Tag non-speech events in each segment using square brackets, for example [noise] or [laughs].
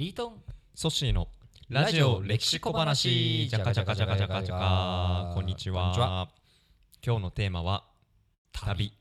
リートン。ソッシーのラジオ歴史小話。じゃかじゃかじゃかじゃかじゃかこんにちは。今日のテーマは旅。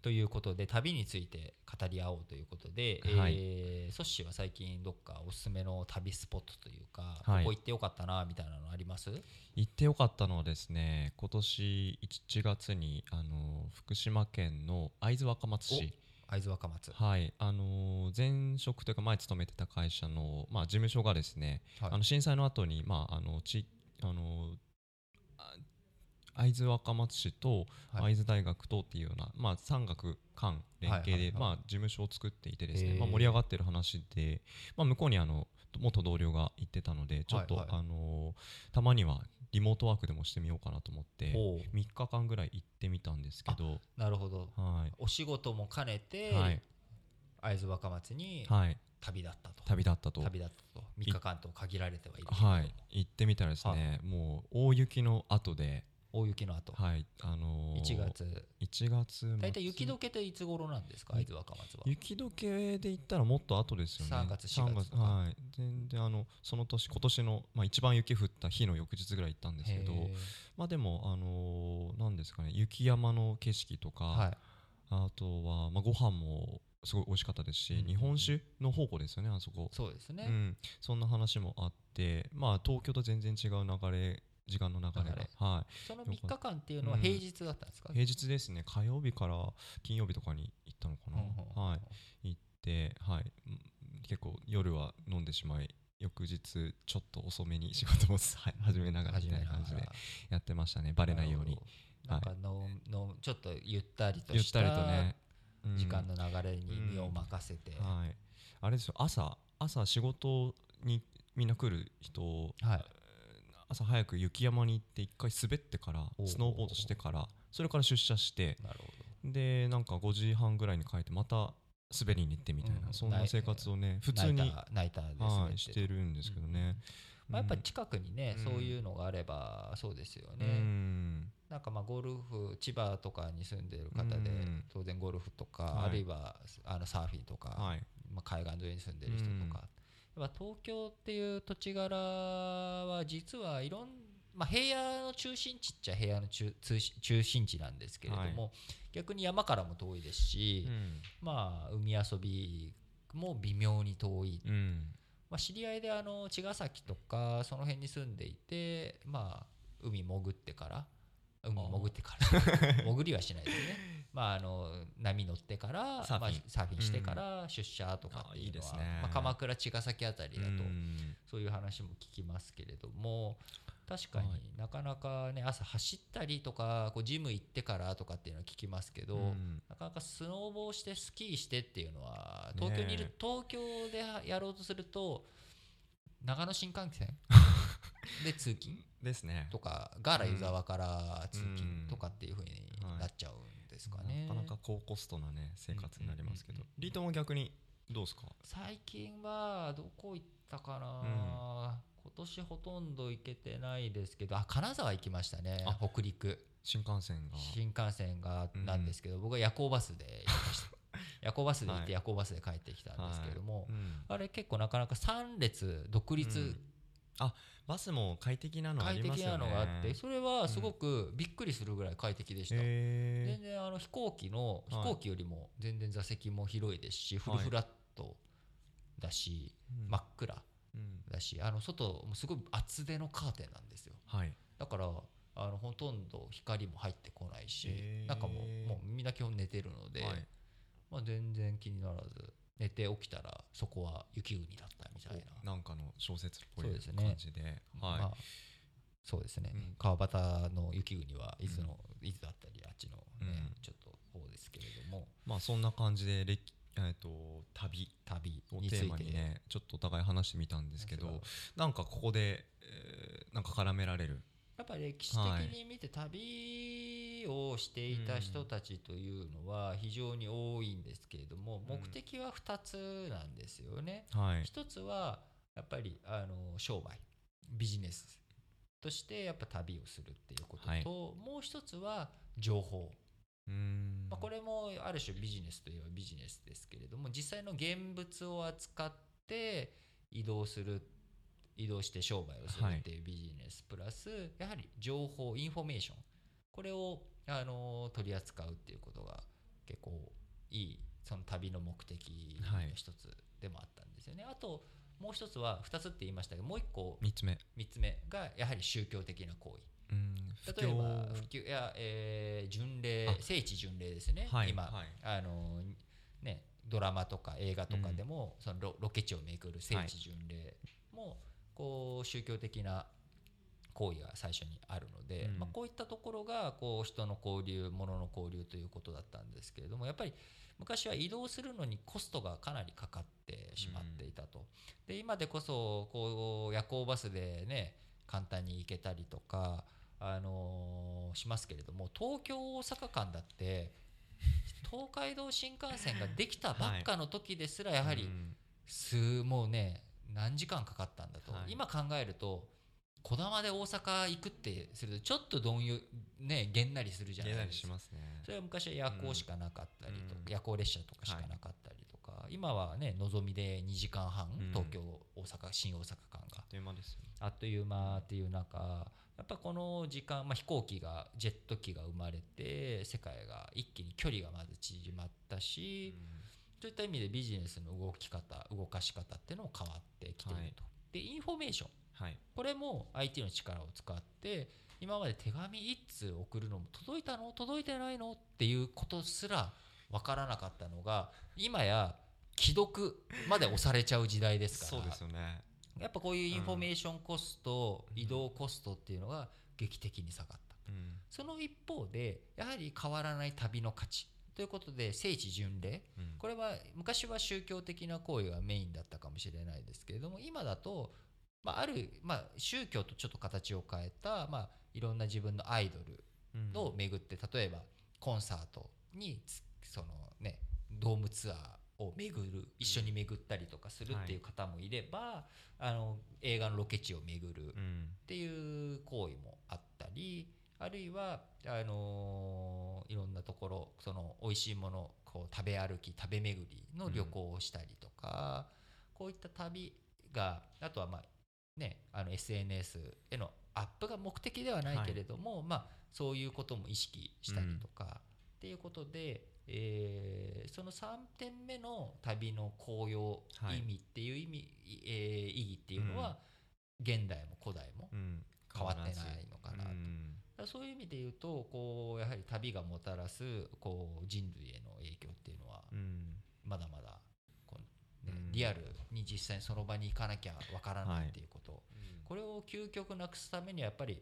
ということで旅について語り合おうということで、はい。えーソッシーは最近どっかおすすめの旅スポットというか、はい。ここ行ってよかったなみたいなのあります？行ってよかったのはですね今年1月にあの福島県の会津若松市会津若松、はい。あの前職というか前勤めてた会社の、まあ、事務所がですね、はい。あの震災の後にまああのちあのあ会津若松市とはい。会津大学とっていうような、まあ、産学官連携で、はいはいはいまあ、事務所を作っていてですね、まあ、盛り上がってる話で、まあ、向こうにあの元同僚が行ってたのでちょっと、はい。はいあのたまにはリモートワークでもしてみようかなと思っておう。3日間ぐらい行ってみたんですけど、なるほど。はい。お仕事も兼ねて、はい。会津若松にはい、旅立ったと、旅立ったと。旅立ったと。3日間と限られてはいるはい、行ってみたらですね、もう大雪の後で、大雪の後、はい、あのー、1月。1月末。大体雪解けっていつ頃なんですか？会津若松は。雪解けで言ったらもっと後ですよね。3月4月はい。全然あのその年今年のまあ一番雪降った日の翌日ぐらい行ったんですけどまあでもあのーなんですかね雪山の景色とか、はい。あとはまあご飯もすごい美味しかったですし、うんうんうん。日本酒の宝庫ですよねあそこ。そうですね、うん、そんな話もあって、まあ東京と全然違う流れ時間の流れが、はい。その3日間っていうのは平日だったんですか、平日ですね。火曜日から金曜日とかに行ったのかな、うんうんうんはい。行ってはい。うん結構夜は飲んでしまい翌日ちょっと遅めに仕事もはい始めながらみたいな感じでやってましたね。バレないように。なんかの、のちょっとゆったりとした時間の流れに身を任せて、はい。あれですよ。朝朝仕事にみんな来る人はい朝早く雪山に行って一回滑ってからスノーボードしてからそれから出社してでなんか5時半ぐらいに帰ってまた滑りに行ってみたいな、うん。そんな生活をね普ど通に、ナイターナイターですね、はい、してるんですけどね、まあ、やっぱりうん。近くにね、うん。そういうのがあればそうですよね、うん。なんかまあゴルフ千葉とかに住んでる方で、うん。当然ゴルフとか、はい。あるいはあのサーフィンとか、はい。まあ、海岸沿いに住んでる人とか、東京っていう土地柄は実はいろんまあ、平野の中心地っちゃ平野の中中中心地なんですけれども、逆に山からも遠いですし、まあ、海遊びも微妙に遠い、うんうん。まあ、知り合いであの茅ヶ崎とかその辺に住んでいて、まあ、海潜ってから海潜ってから [laughs] 潜りはしないですね、まあ、あの波乗ってからサーフィン。まあ、サーフィンしてから出社とかっていうのは、あいいですね。まあ、鎌倉茅ヶ崎あたりだとうん。そういう話も聞きますけれども確かにはい。なかなかね朝走ったりとかこうジム行ってからとかっていうのは聞きますけど、うん。なかなかスノーボーしてスキーしてっていうのは東京にいる、ねえ。東京でやろうとすると長野新幹線で通勤？ですね。とかガーラ湯沢から通うん。勤とかっていう風になっちゃうん。ですかね。なかなか高コストなね生活になりますけど、リートンは逆にどうですか？最近はどこ行ったかな、今年ほとんど行けてないですけど。あ金沢行きましたね。あ北陸。新幹線が。新幹線がなんですけど、僕は夜行バスで行きました。[laughs] 夜行バスで行っはい。て夜行バスで帰ってきたんですけれども、あれ結構なかなか3列独立、うんバスも快適なのあ快りますよね。適なのがあってそれはすごくびっくりするぐらい快適でした、へ全然あの飛行機の飛はい。行機よりも全然座席も広いですし、フルフラットだし、ー真っ暗うん。だしあの外もすごい厚手のカーテンなんですよ。はい。だからあのほとんど光も入ってこないし、へー。中ももうみんな基本寝てるので、はい。まあ、全然気にならず寝て起きたらそこは雪国だったみたいな。なんかの小説っぽいそうですね。感じで。はい、まあ、そうですね、うん。川端の雪国は伊豆の、伊豆だったりあっちのね、うん。ちょっと方ですけれども。まあそんな感じで歴えっと旅。旅をテーマにねちょっとお互い話してみたんですけどなんかここで、えーなんか絡められる。やっぱり歴史的に見て旅をしていた人たちというのは非常に多いんですけれども、うん。目的は2つなんですよね。はい。一つはやっぱりあの商売ビジネスとしてやっぱ旅をするっていうことと、はい。もう一つは情報、うーん。まあ、これもある種ビジネスといえばビジネスですけれども実際の現物を扱って移動する移動して商売をするっていうビジネスプラス、やはり情報インフォメーション。これをあの取り扱うっていうことが結構いいその旅の目的の一つでもあったんですよね。はい、あともう一つは2つって言いましたけどもう一個3つ目 ,3 つ目がやはり宗教的な行為。例えば普及や、えー、巡礼聖地巡礼ですね、はい、今、はい、あのね、ドラマとか映画とかでも、うん、そのロロケ地を巡る聖地巡礼も、こう宗教的な行為が最初にあるので、うん、まあ、こういったところがこう人の交流物の交流ということだったんですけれどもやっぱり昔は移動するのにコストがかなりかかってしまっていたと。で今でこそこう夜行バスでね簡単に行けたりとか、あのー、しますけれども東京大阪間だって東海道新幹線ができたばっかの時ですらやはり数もうね何時間かかったんだと、はい、今考えるとこだまで大阪行くってするとちょっとどんゆねげんなりするじゃないですか、ね、それは昔は夜行しかなかったりとか、うん、夜行列車とかしかなかったりとか、はい、今はねのぞみで2時間半、うん、東京大阪新大阪間があっという間です、あっという間っていう中やっぱこの時間、まあ、飛行機がジェット機が生まれて世界が一気に距離がまず縮まったし、うん。そういった意味でビジネスの動き方動かし方っていうのも変わってきていると、はい、でインフォメーション、はい、これも IT の力を使って今まで手紙1通送るのも届いたの？届いてないの？っていうことすら分からなかったのが今や既読まで押されちゃう時代ですから。そうですよね。やっぱこういうインフォメーションコスト、うん、移動コストっていうのが劇的に下がった、うん、その一方でやはり変わらない旅の価値。ということで聖地巡礼、うん、これは昔は宗教的な行為がメインだったかもしれないですけれども今だと、まあ、ある、まあ、宗教とちょっと形を変えた、まあ、いろんな自分のアイドルを巡って、例えばコンサートにその、ね、ドームツアーを巡る一緒に巡ったりとかするっていう方もいれば、はい、あの映画のロケ地を巡るっていう行為もあったり。あるいはあのー、いろんなところその美味しいものこう食べ歩き食べ巡りの旅行をしたりとか、うん、こういった旅があとはまあねあの SNS へのアップが目的ではないけれども、はい、まあそういうことも意識したりとか、うん、っていうことで、えー、その3点目の旅の効用意味っていう意味、はい、えー、意義っていうのは、現代も古代も変わってないのかなと。そういう意味で言うとこうやはり旅がもたらすこう人類への影響っていうのは、まだまだこう、ねリアルに実際にその場に行かなきゃわからないっていうこと、はい、これを究極なくすためにはやっぱり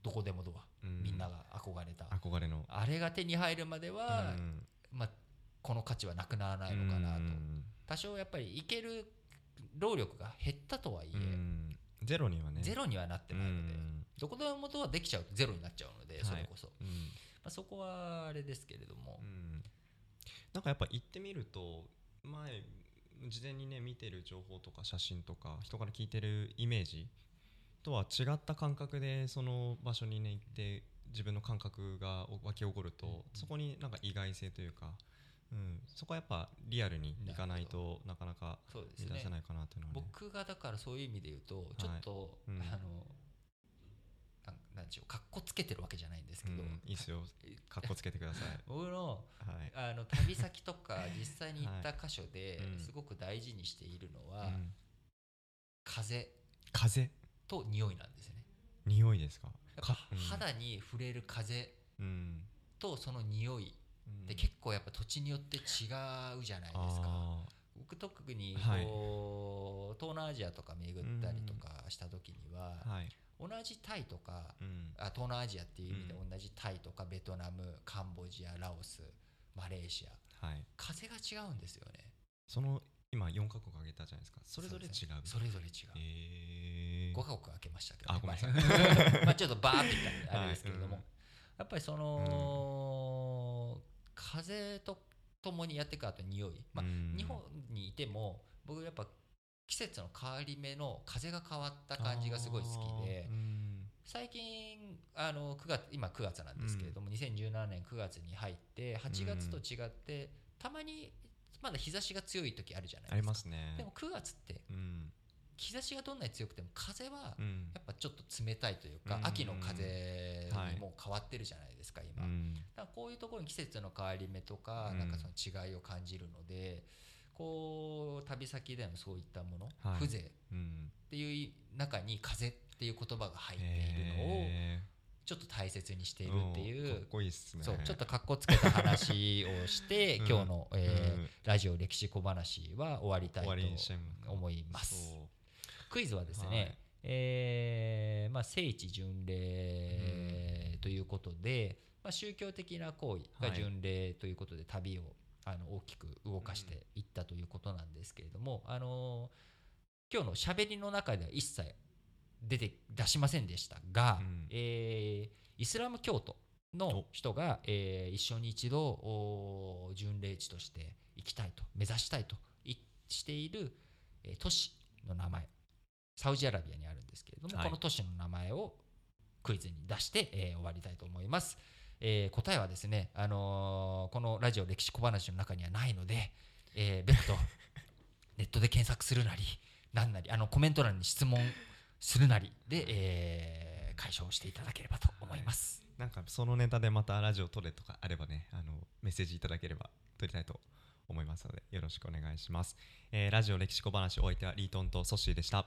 どこでもドア、みんなが憧れた。憧れの。あれが手に入るまでは、まあ、この価値はなくならないのかなと、多少やっぱり行ける労力が減ったとはいえ、ゼロにはね。ゼロにはなってないので、どこでもドアできちゃうとゼロになっちゃうので、それこそ、はい、まあ、そこはあれですけれども、なんかやっぱ行ってみると前事前にね見てる情報とか写真とか人から聞いてるイメージとは違った感覚でその場所にね行って自分の感覚が湧き起こると、うん、そこになんか意外性というか、うん、そこはやっぱリアルに行かないとなかなか見出せないかなというのは、ね、僕がだからそういう意味で言うとちょっと、はいうん、あのなんでしょうかっこつけてるわけじゃないんですけど、うん、いいっすよ。かっこつけてください。[laughs] 僕のはい、あの旅先とか [laughs] 実際に行った箇所ですごく大事にしているのは、うん、風。風？と匂いなんですよね。匂いですか？肌に触れる風とその匂いって結構やっぱ土地によって違うじゃないですか、僕特にこう、はい、東南アジアとか巡ったりとかした時には、はい。同じタイとか、うん、あ東南アジアっていう意味で同じタイとかベトナムカンボジアラオスマレーシア、はい、風が違うんですよね。その今4カ国挙げたじゃないですか。それぞれ違う。それぞれ違う、えー、5カ国挙げましたけど、ね、あごめんなさい。[laughs] [laughs] まあちょっとバーっていったんであれですけれども、はい。うん、やっぱりその、うん、風とともにやっていくあと匂い、まあ、日本にいても僕やっぱ季節の変わり目の風が変わった感じがすごい好きで、最近あの9月今9月なんですけれども、うん、2017年9月に入って8月と違って、たまにまだ日差しが強い時あるじゃないですか。ありますね。でも9月って、日差しがどんなに強くても風はうん。やっぱちょっと冷たいというか、うん。秋の風はいにもう変わってるじゃないですか今、うん。だからこういうところに季節の変わり目とか、うん。なんかその違いを感じるのでこう旅先でのそういったもの、はい。風情っうん。ていう中に風っていう言葉が入っているのをへちょっと大切にしていーるっていうんかっう。こいいっすね。そうちょっとかっこつけた話をして、[laughs] うん。今日の、えーうん。ラジオ歴史小話は終わりたいとか。思います。クイズはですね、はい。えーまあ、聖地巡礼ということで、まあ、宗教的な行為が巡礼ということで旅をあの大きく動かしていったということなんですけれども、あの今日のしゃべりの中では一切出て出しませんでしたが、うん。えーイスラム教徒の人が、えー一緒に一度お巡礼地として行きたいと目指したいといしている、えー都市の名前サウジアラビアにあるんですけれども、はい。この都市の名前をクイズに出して、えー終わりたいと思います、えー答えはですね、あのーこのラジオ歴史小話の中にはないので、えー別途 [laughs] ネットで検索するなりなんなりあのコメント欄に質問するなりで、えー解消していただければと思います、なんかそのネタでまたラジオ撮れとかあればねあのメッセージいただければ撮りたいと思いますのでよろしくお願いします、えーラジオ歴史小話お相手はリートンとソッシーでした